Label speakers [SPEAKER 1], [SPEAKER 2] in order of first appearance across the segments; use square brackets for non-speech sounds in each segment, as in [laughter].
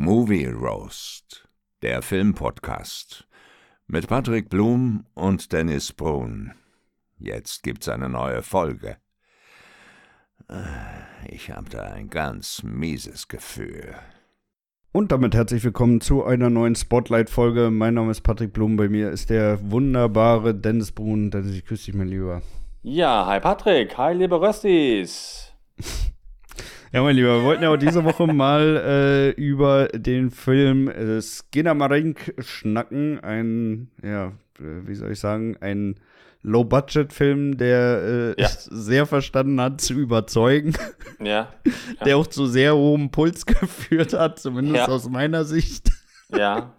[SPEAKER 1] Movie Roast, der Filmpodcast mit Patrick Blum und Dennis Brun. Jetzt gibt's eine neue Folge. Ich habe da ein ganz mieses Gefühl.
[SPEAKER 2] Und damit herzlich willkommen zu einer neuen Spotlight-Folge. Mein Name ist Patrick Blum, bei mir ist der wunderbare Dennis Brun. Dennis, ich küsse dich, mein Lieber.
[SPEAKER 3] Ja, hi Patrick, hi liebe Röstis. [laughs]
[SPEAKER 2] Ja, mein Lieber, wir wollten ja auch diese Woche mal äh, über den Film äh, Skinner Marink schnacken. Ein, ja, äh, wie soll ich sagen, ein Low-Budget-Film, der äh, ja. sehr verstanden hat zu überzeugen. Ja. ja. Der auch zu sehr hohem Puls [laughs] geführt hat, zumindest ja. aus meiner Sicht.
[SPEAKER 3] Ja.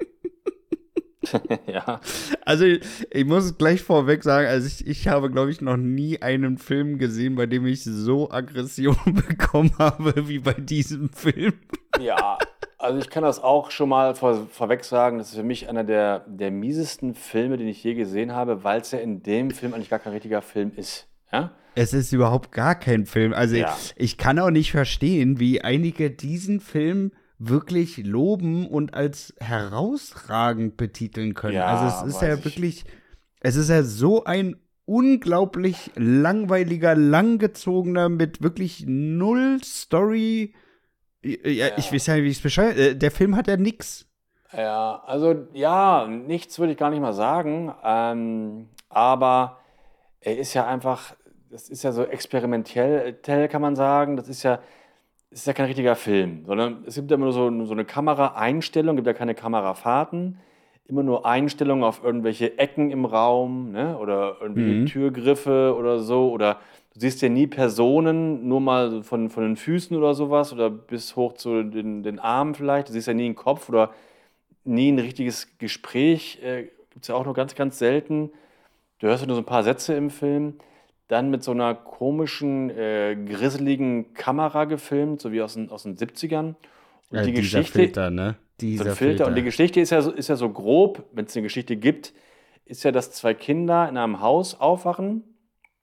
[SPEAKER 3] [laughs] ja.
[SPEAKER 2] Also ich muss gleich vorweg sagen, also ich, ich habe, glaube ich, noch nie einen Film gesehen, bei dem ich so Aggression [laughs] bekommen habe wie bei diesem Film.
[SPEAKER 3] Ja, also ich kann das auch schon mal vor, vorweg sagen, das ist für mich einer der, der miesesten Filme, den ich je gesehen habe, weil es ja in dem Film eigentlich gar kein richtiger Film ist. Ja?
[SPEAKER 2] Es ist überhaupt gar kein Film. Also ja. ich, ich kann auch nicht verstehen, wie einige diesen Film wirklich loben und als herausragend betiteln können. Ja, also es ist ja ich. wirklich, es ist ja so ein unglaublich langweiliger, langgezogener mit wirklich null Story. Ja, ja. ich weiß ja nicht, wie ich es beschreibe. Äh, der Film hat ja nichts.
[SPEAKER 3] Ja, also ja, nichts würde ich gar nicht mal sagen. Ähm, aber er ist ja einfach, das ist ja so experimentell, kann man sagen. Das ist ja, es ist ja kein richtiger Film, sondern es gibt ja immer nur so, so eine Kameraeinstellung, gibt ja keine Kamerafahrten, immer nur Einstellungen auf irgendwelche Ecken im Raum ne? oder irgendwelche mhm. Türgriffe oder so. Oder du siehst ja nie Personen, nur mal von, von den Füßen oder sowas oder bis hoch zu den, den Armen vielleicht. Du siehst ja nie einen Kopf oder nie ein richtiges Gespräch. Äh, gibt es ja auch nur ganz, ganz selten. Du hörst ja nur so ein paar Sätze im Film dann mit so einer komischen, äh, grisseligen Kamera gefilmt, so wie aus den, aus den 70ern.
[SPEAKER 2] Und ja, die Geschichte, Filter, ne?
[SPEAKER 3] Dieser so Filter. Filter. Und die Geschichte ist ja so, ist ja so grob, wenn es eine Geschichte gibt, ist ja, dass zwei Kinder in einem Haus aufwachen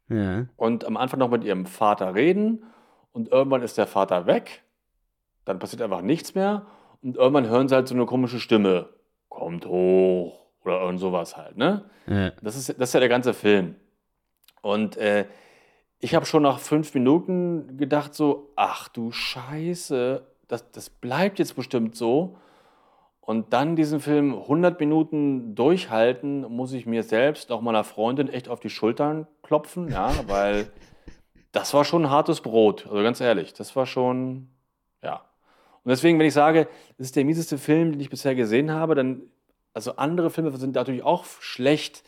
[SPEAKER 3] ja. und am Anfang noch mit ihrem Vater reden und irgendwann ist der Vater weg, dann passiert einfach nichts mehr und irgendwann hören sie halt so eine komische Stimme. Kommt hoch oder irgend sowas halt, ne? Ja. Das, ist, das ist ja der ganze Film. Und äh, ich habe schon nach fünf Minuten gedacht so, ach du Scheiße, das, das bleibt jetzt bestimmt so. Und dann diesen Film 100 Minuten durchhalten, muss ich mir selbst, auch meiner Freundin, echt auf die Schultern klopfen, ja, [laughs] weil das war schon ein hartes Brot, also ganz ehrlich, das war schon, ja. Und deswegen, wenn ich sage, das ist der mieseste Film, den ich bisher gesehen habe, dann, also andere Filme sind natürlich auch schlecht,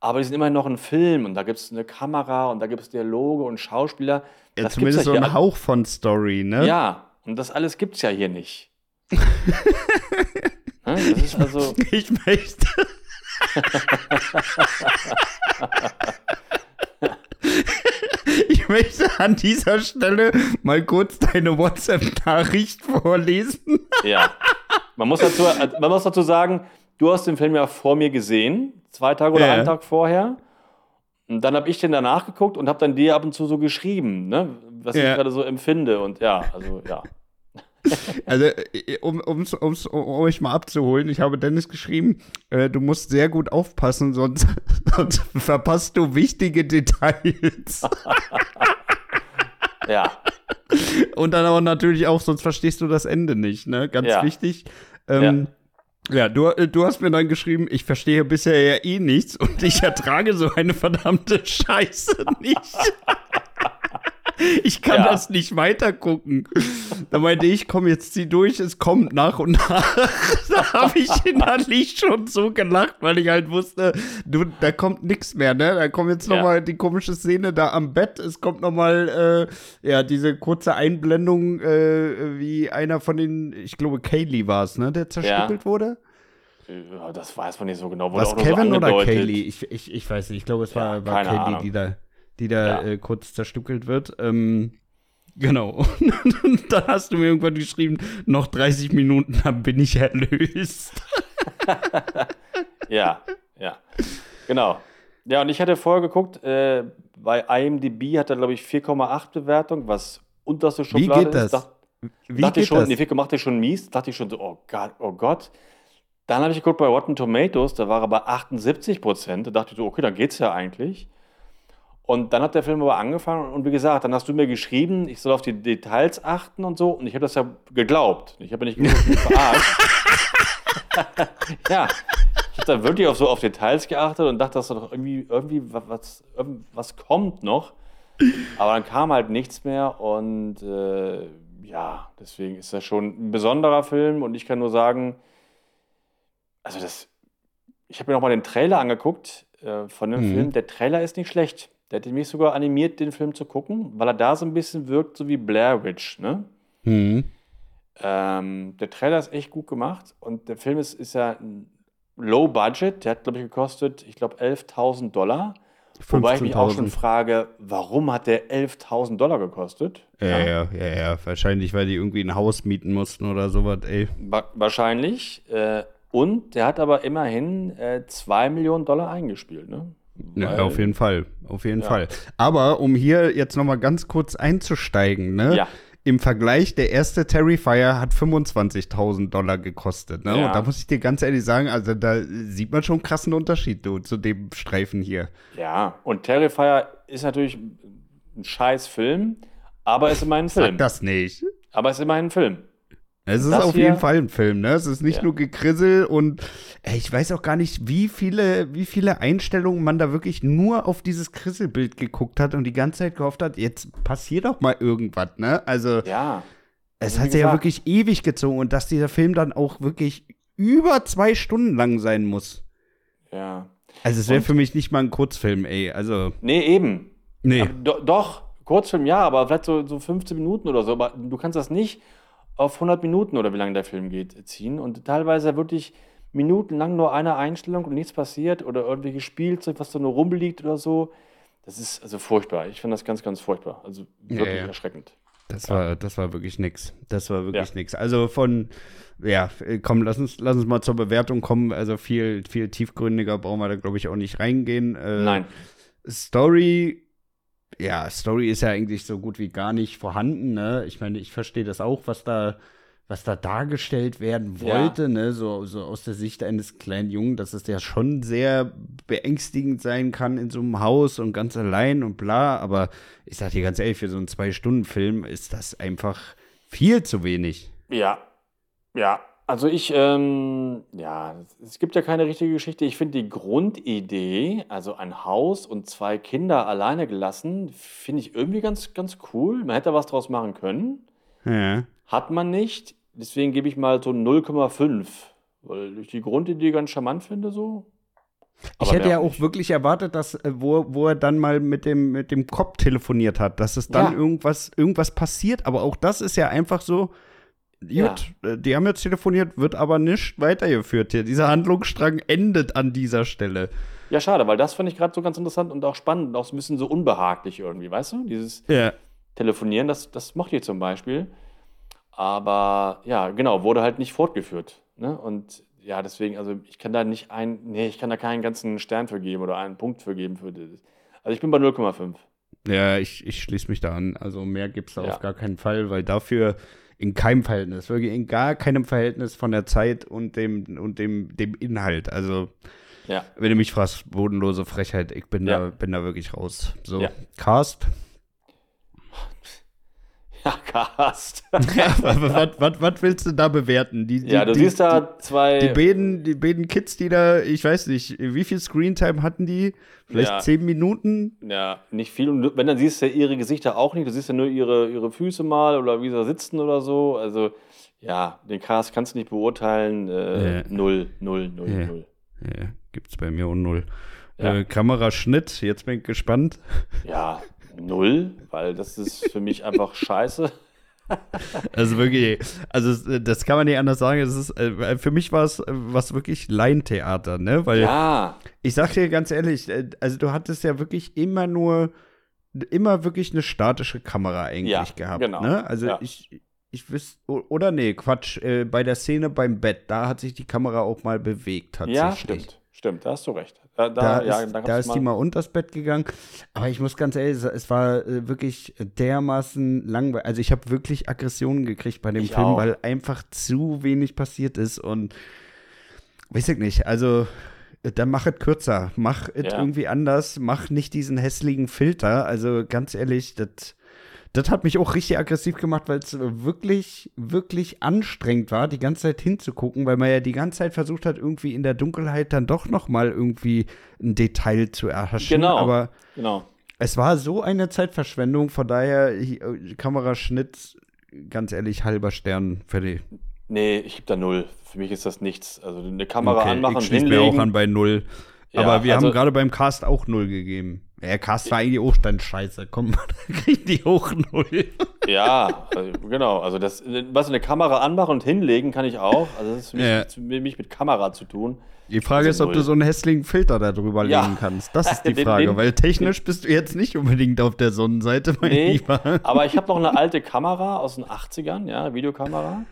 [SPEAKER 3] aber die sind immer noch ein Film und da gibt es eine Kamera und da gibt es Dialoge und Schauspieler.
[SPEAKER 2] Ja, das zumindest ja so ein Hauch von Story, ne?
[SPEAKER 3] Ja, und das alles gibt es ja hier nicht. [laughs]
[SPEAKER 2] ne? ich, also [laughs] ich möchte. [laughs] ich möchte an dieser Stelle mal kurz deine WhatsApp-Nachricht vorlesen.
[SPEAKER 3] ja. Man muss, dazu, man muss dazu sagen, du hast den Film ja vor mir gesehen zwei Tage oder ja. einen Tag vorher. Und dann habe ich den danach geguckt und habe dann dir ab und zu so geschrieben, ne, was ja. ich gerade so empfinde. Und ja, also ja. [laughs]
[SPEAKER 2] Also, äh, um, um's, um's, um euch mal abzuholen, ich habe Dennis geschrieben, äh, du musst sehr gut aufpassen, sonst, [laughs] sonst verpasst du wichtige Details. [laughs]
[SPEAKER 3] ja.
[SPEAKER 2] Und dann aber natürlich auch, sonst verstehst du das Ende nicht, ne? Ganz ja. wichtig. Ähm, ja. Ja, du, äh, du hast mir dann geschrieben, ich verstehe bisher ja eh nichts und ich ertrage so eine verdammte Scheiße nicht. ich kann ja. das nicht weitergucken. Da meinte ich, komm, jetzt zieh durch, es kommt nach und nach. [laughs] da habe ich innerlich schon so gelacht, weil ich halt wusste, du, da kommt nichts mehr, ne? Da kommt jetzt noch ja. mal die komische Szene da am Bett. Es kommt noch mal, äh, ja, diese kurze Einblendung, äh, wie einer von den, ich glaube, Kaylee war es, ne? Der zerstückelt ja. wurde.
[SPEAKER 3] Ja, das weiß man nicht so genau.
[SPEAKER 2] Was Kevin so oder Kaylee? Ich, ich, ich weiß nicht. Ich glaube, es war, war Kaylee, Ahnung. die da die da ja. äh, kurz zerstückelt wird. Ähm, genau. Und [laughs] dann hast du mir irgendwann geschrieben, noch 30 Minuten, dann bin ich erlöst. [laughs]
[SPEAKER 3] ja, ja. Genau. Ja, und ich hatte vorher geguckt, äh, bei IMDb hat er, glaube ich, 4,8 Bewertung, was unterste Schublade
[SPEAKER 2] Wie geht das?
[SPEAKER 3] ist. Wie dachte ich schon, das? die Fico machte schon mies, dachte ich schon so, oh Gott, oh Gott. Dann habe ich geguckt bei Rotten Tomatoes, da war er bei 78 Prozent. Da dachte ich so, okay, dann geht's ja eigentlich. Und dann hat der Film aber angefangen und wie gesagt, dann hast du mir geschrieben, ich soll auf die Details achten und so. Und ich habe das ja geglaubt. Ich habe ja nicht gewusst, verarscht. [laughs] ja, ich habe da wirklich auf so auf Details geachtet und dachte, dass da doch irgendwie, irgendwie was, was kommt noch. Aber dann kam halt nichts mehr und äh, ja, deswegen ist das schon ein besonderer Film und ich kann nur sagen, also das, ich habe mir nochmal den Trailer angeguckt äh, von dem mhm. Film. Der Trailer ist nicht schlecht. Der hat mich sogar animiert, den Film zu gucken, weil er da so ein bisschen wirkt, so wie Blair Witch, ne? Mhm. Ähm, der Trailer ist echt gut gemacht und der Film ist, ist ja low budget. Der hat, glaube ich, gekostet, ich glaube, 11.000 Dollar. Wobei ich mich auch schon frage, warum hat der 11.000 Dollar gekostet?
[SPEAKER 2] Ja, ja, ja, ja, Wahrscheinlich, weil die irgendwie ein Haus mieten mussten oder sowas, ey.
[SPEAKER 3] Wa wahrscheinlich. Äh, und der hat aber immerhin äh, 2 Millionen Dollar eingespielt, ne?
[SPEAKER 2] Ja, auf jeden Fall. Auf jeden ja. Fall. Aber um hier jetzt nochmal ganz kurz einzusteigen, ne? Ja. Im Vergleich, der erste Terrifier hat 25.000 Dollar gekostet. Ne? Ja. Und da muss ich dir ganz ehrlich sagen, also da sieht man schon einen krassen Unterschied du, zu dem Streifen hier.
[SPEAKER 3] Ja, und Terrifier ist natürlich ein scheiß Film, aber ist immerhin ein Film. Sag
[SPEAKER 2] das nicht.
[SPEAKER 3] Aber ist immerhin ein Film.
[SPEAKER 2] Es ist auf jeden Fall ein Film, ne? Es ist nicht ja. nur Gekrissel und ey, ich weiß auch gar nicht, wie viele, wie viele Einstellungen man da wirklich nur auf dieses Krisselbild geguckt hat und die ganze Zeit gehofft hat, jetzt passiert doch mal irgendwas, ne? Also, ja. es also, hat sich ja wirklich ewig gezogen und dass dieser Film dann auch wirklich über zwei Stunden lang sein muss.
[SPEAKER 3] Ja.
[SPEAKER 2] Also, es wäre für mich nicht mal ein Kurzfilm, ey. Also.
[SPEAKER 3] Nee, eben. Nee. Do doch, Kurzfilm ja, aber vielleicht so, so 15 Minuten oder so, aber du kannst das nicht auf 100 Minuten oder wie lange der Film geht, ziehen. Und teilweise wirklich minutenlang nur eine Einstellung und nichts passiert oder irgendwelche Spielzeug, was da nur rumliegt oder so. Das ist also furchtbar. Ich finde das ganz, ganz furchtbar. Also wirklich ja, ja. erschreckend.
[SPEAKER 2] Das war, das war wirklich nix. Das war wirklich ja. nix. Also von, ja, komm, lass uns, lass uns mal zur Bewertung kommen. Also viel, viel tiefgründiger brauchen wir da, glaube ich, auch nicht reingehen.
[SPEAKER 3] Äh, Nein.
[SPEAKER 2] Story ja, Story ist ja eigentlich so gut wie gar nicht vorhanden. Ne? Ich meine, ich verstehe das auch, was da, was da dargestellt werden wollte, ja. ne? so, so aus der Sicht eines kleinen Jungen, dass es ja schon sehr beängstigend sein kann in so einem Haus und ganz allein und bla. Aber ich sag dir ganz ehrlich, für so einen Zwei-Stunden-Film ist das einfach viel zu wenig.
[SPEAKER 3] Ja, ja, also ich, ähm, ja, es gibt ja keine richtige Geschichte. Ich finde die Grundidee, also ein Haus und zwei Kinder alleine gelassen, finde ich irgendwie ganz, ganz cool. Man hätte was draus machen können. Ja. Hat man nicht. Deswegen gebe ich mal so 0,5, weil ich die Grundidee ganz charmant finde so.
[SPEAKER 2] Aber ich hätte ja auch nicht. wirklich erwartet, dass, äh, wo, wo er dann mal mit dem, mit dem Kopf telefoniert hat, dass es dann ja. irgendwas, irgendwas passiert. Aber auch das ist ja einfach so, Gut, ja. Äh, die haben jetzt telefoniert, wird aber nicht weitergeführt hier. Dieser Handlungsstrang endet an dieser Stelle.
[SPEAKER 3] Ja, schade, weil das fand ich gerade so ganz interessant und auch spannend, auch so ein bisschen so unbehaglich irgendwie, weißt du? Dieses ja. Telefonieren, das, das mochte ich zum Beispiel. Aber ja, genau, wurde halt nicht fortgeführt. Ne? Und ja, deswegen, also ich kann da nicht ein, nee, ich kann da keinen ganzen Stern für geben oder einen Punkt für geben. Für. Also ich bin bei 0,5.
[SPEAKER 2] Ja, ich, ich schließe mich da an. Also mehr gibt es da ja. auf gar keinen Fall, weil dafür in keinem Verhältnis, wirklich in gar keinem Verhältnis von der Zeit und dem, und dem, dem Inhalt. Also, ja. wenn du mich fragst, bodenlose Frechheit, ich bin, ja. da, bin da wirklich raus. So. Cast. [laughs] [laughs]
[SPEAKER 3] Ja, Cast.
[SPEAKER 2] ja, was, was, was, willst du da bewerten?
[SPEAKER 3] Die, die, ja, du die, siehst da zwei.
[SPEAKER 2] Die beiden, die beiden Kids, die da, ich weiß nicht, wie viel Screentime hatten die? Vielleicht ja. zehn Minuten?
[SPEAKER 3] Ja, nicht viel. Und wenn, dann siehst du ja ihre Gesichter auch nicht. Du siehst ja nur ihre, ihre Füße mal oder wie sie sitzen oder so. Also, ja, den Cast kannst du nicht beurteilen. Äh, ja. Null, null, null, ja. null.
[SPEAKER 2] Ja, gibt's bei mir auch null. Ja. Äh, Kameraschnitt, jetzt bin ich gespannt.
[SPEAKER 3] Ja, null, weil das ist für mich einfach scheiße.
[SPEAKER 2] Also wirklich, also das kann man nicht anders sagen. Es ist, äh, für mich war es was wirklich Laientheater, ne? Weil ja. ich sag dir ganz ehrlich, äh, also du hattest ja wirklich immer nur, immer wirklich eine statische Kamera eigentlich ja, gehabt. Genau. Ne? Also ja. ich, ich wüsste, oder nee, Quatsch, äh, bei der Szene beim Bett, da hat sich die Kamera auch mal bewegt tatsächlich.
[SPEAKER 3] Ja, stimmt. Stimmt, da hast du recht.
[SPEAKER 2] Da, da, da ja, ist, da ist die mal unters Bett gegangen. Aber ich muss ganz ehrlich sagen, es war äh, wirklich dermaßen langweilig. Also ich habe wirklich Aggressionen gekriegt bei dem ich Film, auch. weil einfach zu wenig passiert ist. Und weiß ich nicht, also dann mach es kürzer. Mach es ja. irgendwie anders. Mach nicht diesen hässlichen Filter. Also ganz ehrlich, das das hat mich auch richtig aggressiv gemacht, weil es wirklich, wirklich anstrengend war, die ganze Zeit hinzugucken, weil man ja die ganze Zeit versucht hat, irgendwie in der Dunkelheit dann doch noch mal irgendwie ein Detail zu erhaschen.
[SPEAKER 3] Genau.
[SPEAKER 2] Aber
[SPEAKER 3] genau.
[SPEAKER 2] es war so eine Zeitverschwendung, von daher äh, Kameraschnitt, ganz ehrlich, halber Stern für die.
[SPEAKER 3] Nee, ich gebe da null. Für mich ist das nichts. Also eine Kamera okay, anmachen,
[SPEAKER 2] ich schließe mir auch an bei null. Ja, Aber wir also, haben gerade beim Cast auch null gegeben. Ja, Cast war eigentlich auch dann scheiße. Komm, [laughs] da kriegen die hoch null.
[SPEAKER 3] Ja, also, genau. Also das, was eine Kamera anmachen und hinlegen kann ich auch. Also das ist für mich, ja. mich mit Kamera zu tun.
[SPEAKER 2] Die Frage also ist, ob du so einen hässlichen Filter da drüber ja. legen kannst. Das ist [laughs] die den, Frage, den, weil technisch bist du jetzt nicht unbedingt auf der Sonnenseite, mein nee, Lieber.
[SPEAKER 3] Aber ich habe noch eine alte Kamera aus den 80ern, ja, Videokamera.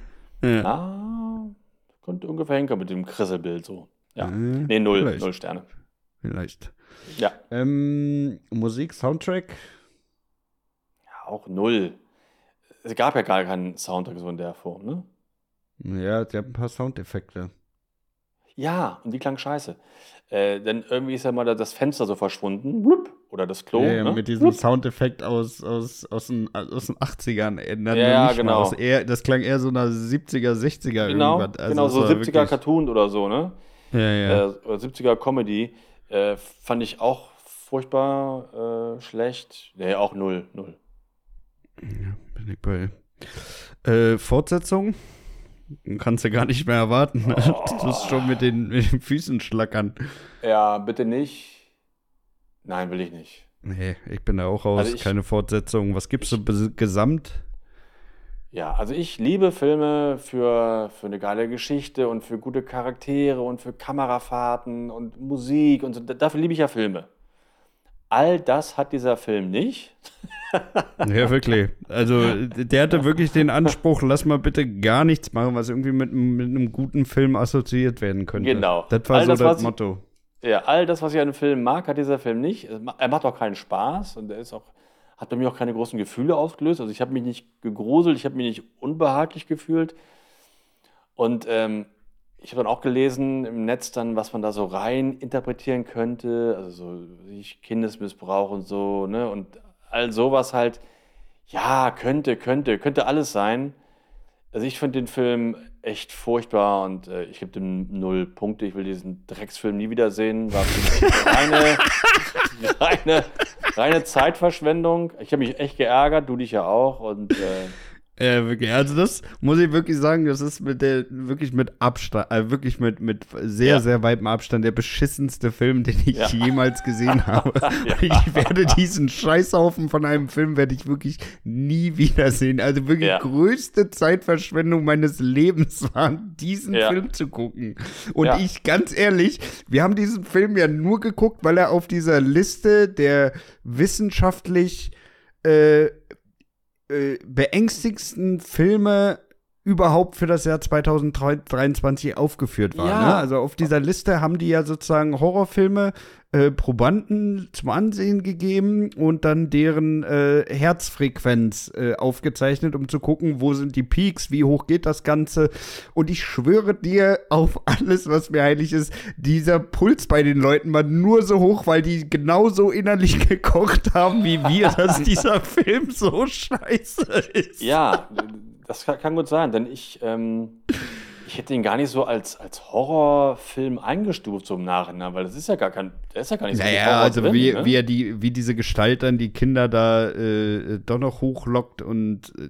[SPEAKER 3] Ja. ja könnte ungefähr hinkommen mit dem Krisselbild so. Ja. Äh, nee, null, vielleicht. null Sterne.
[SPEAKER 2] Vielleicht.
[SPEAKER 3] Ja.
[SPEAKER 2] Ähm, Musik, Soundtrack?
[SPEAKER 3] Ja, auch null. Es gab ja gar keinen Soundtrack so in der Form, ne?
[SPEAKER 2] Ja, die haben ein paar Soundeffekte.
[SPEAKER 3] Ja, und die klang scheiße. Äh, denn irgendwie ist ja mal das Fenster so verschwunden. Blub, oder das Klo. Ja,
[SPEAKER 2] ne? mit diesem Blub. Soundeffekt aus, aus, aus, den, aus den 80ern.
[SPEAKER 3] Äh, ja, genau.
[SPEAKER 2] Eher, das klang eher so nach 70er, 60er
[SPEAKER 3] genau, irgendwas. Also genau, so 70er Cartoon oder so, ne?
[SPEAKER 2] Ja, ja.
[SPEAKER 3] Äh, 70er Comedy. Äh, fand ich auch furchtbar äh, schlecht. Nee, auch null, null.
[SPEAKER 2] Ja, bin ich bei. Äh, Fortsetzung? Kannst du gar nicht mehr erwarten. Oh. [laughs] Du musst schon mit den, mit den Füßen schlackern.
[SPEAKER 3] Ja, bitte nicht. Nein, will ich nicht.
[SPEAKER 2] Nee, ich bin da auch raus. Also ich, Keine Fortsetzung. Was gibst du gesamt?
[SPEAKER 3] Ja, also ich liebe Filme für, für eine geile Geschichte und für gute Charaktere und für Kamerafahrten und Musik und so. Dafür liebe ich ja Filme. All das hat dieser Film nicht. [laughs]
[SPEAKER 2] ja, wirklich. Also, der hatte wirklich den Anspruch, lass mal bitte gar nichts machen, was irgendwie mit, mit einem guten Film assoziiert werden könnte.
[SPEAKER 3] Genau.
[SPEAKER 2] Das war all so das, das Motto.
[SPEAKER 3] Ich, ja, all das, was ich an einem Film mag, hat dieser Film nicht. Er macht auch keinen Spaß und er ist auch hat bei mir auch keine großen Gefühle ausgelöst. Also ich habe mich nicht gegruselt, ich habe mich nicht unbehaglich gefühlt. Und ähm, ich habe dann auch gelesen im Netz dann, was man da so rein interpretieren könnte, also so Kindesmissbrauch und so, ne? Und all sowas halt, ja, könnte, könnte, könnte alles sein. Also ich finde den Film echt furchtbar und äh, ich gebe dem null Punkte. Ich will diesen Drecksfilm nie wiedersehen. War [laughs] reine, reine, reine Zeitverschwendung. Ich habe mich echt geärgert, du dich ja auch. Und äh,
[SPEAKER 2] ja, wirklich. Also das muss ich wirklich sagen, das ist mit der wirklich mit Abstand, äh, wirklich mit, mit sehr, ja. sehr weitem Abstand der beschissenste Film, den ich ja. jemals gesehen [laughs] habe. ja. Ich werde diesen Scheißhaufen von einem Film werde ich wirklich nie wiedersehen. Also wirklich größte Zeitverschwendung meines Lebens war, diesen Film zu gucken. Und ich, ganz ehrlich, wir haben diesen Film ja nur geguckt, weil er auf dieser Liste der wissenschaftlich äh, äh, beängstigsten Filme überhaupt für das Jahr 2023 aufgeführt waren. Ja. Ne? Also auf dieser Liste haben die ja sozusagen Horrorfilme äh, Probanden zum Ansehen gegeben und dann deren äh, Herzfrequenz äh, aufgezeichnet, um zu gucken, wo sind die Peaks, wie hoch geht das Ganze. Und ich schwöre dir auf alles, was mir heilig ist, dieser Puls bei den Leuten war nur so hoch, weil die genauso innerlich [laughs] gekocht haben wie wir, dass dieser Film so scheiße ist.
[SPEAKER 3] Ja, das kann, gut sein, denn ich, ähm, ich hätte ihn gar nicht so als, als Horrorfilm eingestuft, so im Nachhinein, weil das ist ja gar kein, der ist ja gar nicht so
[SPEAKER 2] Naja, also drin, wie, ne? wie, er die, wie diese Gestalt dann die Kinder da äh, doch noch hochlockt und äh,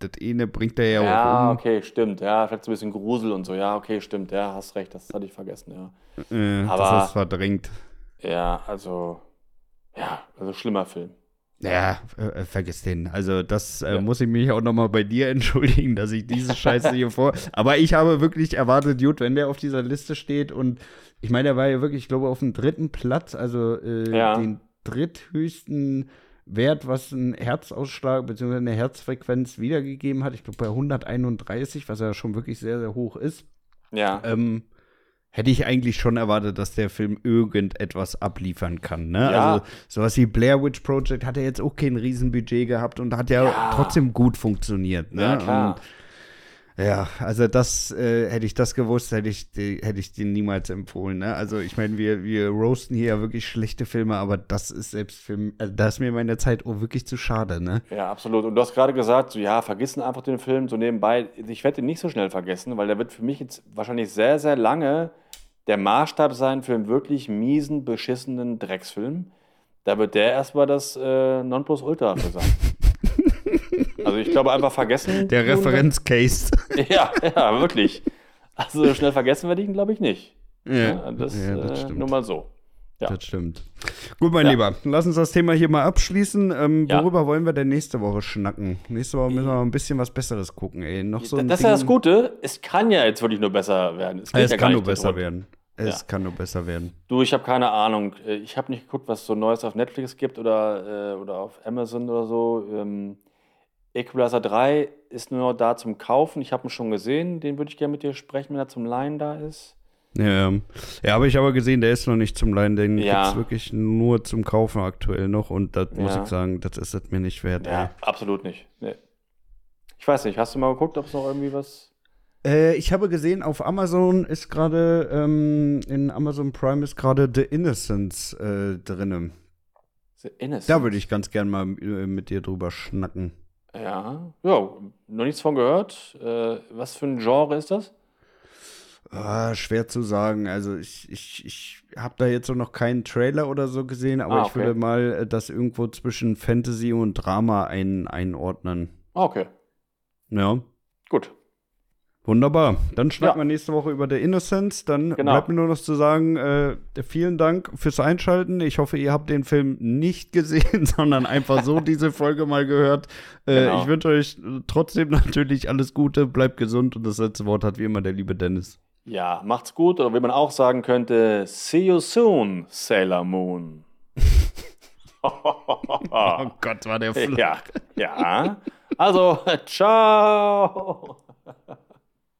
[SPEAKER 2] das eine bringt er ja,
[SPEAKER 3] ja auch um. okay, stimmt, ja, vielleicht so ein bisschen Grusel und so, ja, okay, stimmt, ja, hast recht, das hatte ich vergessen, ja.
[SPEAKER 2] Äh, Aber, das ist verdrängt.
[SPEAKER 3] Ja, also, ja, also schlimmer Film.
[SPEAKER 2] Ja, äh, äh, vergiss den. Also das äh, ja. muss ich mich auch nochmal bei dir [laughs] entschuldigen, dass ich diese Scheiße hier vor. Aber ich habe wirklich erwartet, gut, wenn der auf dieser Liste steht und ich meine, er war ja wirklich, ich glaube, auf dem dritten Platz, also äh, ja. den dritthöchsten Wert, was ein Herzausschlag bzw. eine Herzfrequenz wiedergegeben hat. Ich glaube bei 131, was ja schon wirklich sehr, sehr hoch ist.
[SPEAKER 3] Ja.
[SPEAKER 2] Ähm, hätte ich eigentlich schon erwartet, dass der Film irgendetwas abliefern kann. Ne? Ja. Also sowas wie Blair Witch Project hat er jetzt auch kein Riesenbudget gehabt und hat ja, ja. trotzdem gut funktioniert. Ne? Ja, klar. Und ja, also das, äh, hätte ich das gewusst, hätte ich, die, hätte ich den niemals empfohlen. Ne? Also ich meine, wir, wir roasten hier ja wirklich schlechte Filme, aber das ist selbst für also da ist mir meine Zeit auch wirklich zu schade, ne?
[SPEAKER 3] Ja, absolut. Und du hast gerade gesagt, so ja, vergessen einfach den Film so nebenbei. Ich werde ihn nicht so schnell vergessen, weil der wird für mich jetzt wahrscheinlich sehr, sehr lange der Maßstab sein für einen wirklich miesen, beschissenen Drecksfilm. Da wird der erstmal das äh, Nonplusultra für sein. [laughs] Also ich glaube einfach vergessen.
[SPEAKER 2] Der Referenzcase. [laughs]
[SPEAKER 3] Ja, ja, wirklich. Also schnell vergessen werde ich ihn, glaube ich, nicht. Ja, das, ja, das äh, nur mal so.
[SPEAKER 2] Ja. Das stimmt. Gut, mein ja. Lieber, lass uns das Thema hier mal abschließen. Ähm, ja. Worüber wollen wir denn nächste Woche schnacken? Nächste Woche müssen wir mal ein bisschen was Besseres gucken, ey. Noch so
[SPEAKER 3] das ist ja das Gute, es kann ja jetzt wirklich nur besser werden.
[SPEAKER 2] Es, es kann nur besser werden. Es kann nur besser werden.
[SPEAKER 3] Du, ich habe keine Ahnung. Ich habe nicht geguckt, was so Neues auf Netflix gibt oder, äh, oder auf Amazon oder so. Ähm, Equalizer 3 ist nur da zum Kaufen. Ich habe ihn schon gesehen. Den würde ich gerne mit dir sprechen, wenn er zum Leihen da ist.
[SPEAKER 2] Ja, ja, habe ich aber gesehen, der ist noch nicht zum Leihen. Den ja. gibt es wirklich nur zum Kaufen aktuell noch. Und das ja. muss ich sagen, das ist es mir nicht wert.
[SPEAKER 3] Ja, ey. absolut nicht. Nee. Ich weiß nicht, hast du mal geguckt, ob es noch irgendwie was.
[SPEAKER 2] Äh, ich habe gesehen, auf Amazon ist gerade, ähm, in Amazon Prime ist gerade The Innocence äh, drin. The Innocence? Da würde ich ganz gern mal äh, mit dir drüber schnacken.
[SPEAKER 3] Ja, ja, noch nichts von gehört. Äh, was für ein Genre ist das?
[SPEAKER 2] Ah, schwer zu sagen. Also ich, ich, ich habe da jetzt so noch keinen Trailer oder so gesehen, aber ah, okay. ich würde mal äh, das irgendwo zwischen Fantasy und Drama ein, einordnen.
[SPEAKER 3] Ah, okay.
[SPEAKER 2] Ja.
[SPEAKER 3] Gut.
[SPEAKER 2] Wunderbar. Dann schnacken ja. wir nächste Woche über The Innocence. Dann genau. bleibt mir nur noch zu sagen, äh, vielen Dank fürs Einschalten. Ich hoffe, ihr habt den Film nicht gesehen, [laughs] sondern einfach so [laughs] diese Folge mal gehört. Äh, genau. Ich wünsche euch trotzdem natürlich alles Gute, bleibt gesund und das letzte Wort hat wie immer der liebe Dennis.
[SPEAKER 3] Ja, macht's gut. Oder wie man auch sagen könnte, see you soon, Sailor Moon. [laughs]
[SPEAKER 2] oh Gott, war der
[SPEAKER 3] flach. Ja, ja. Also, [laughs] ciao.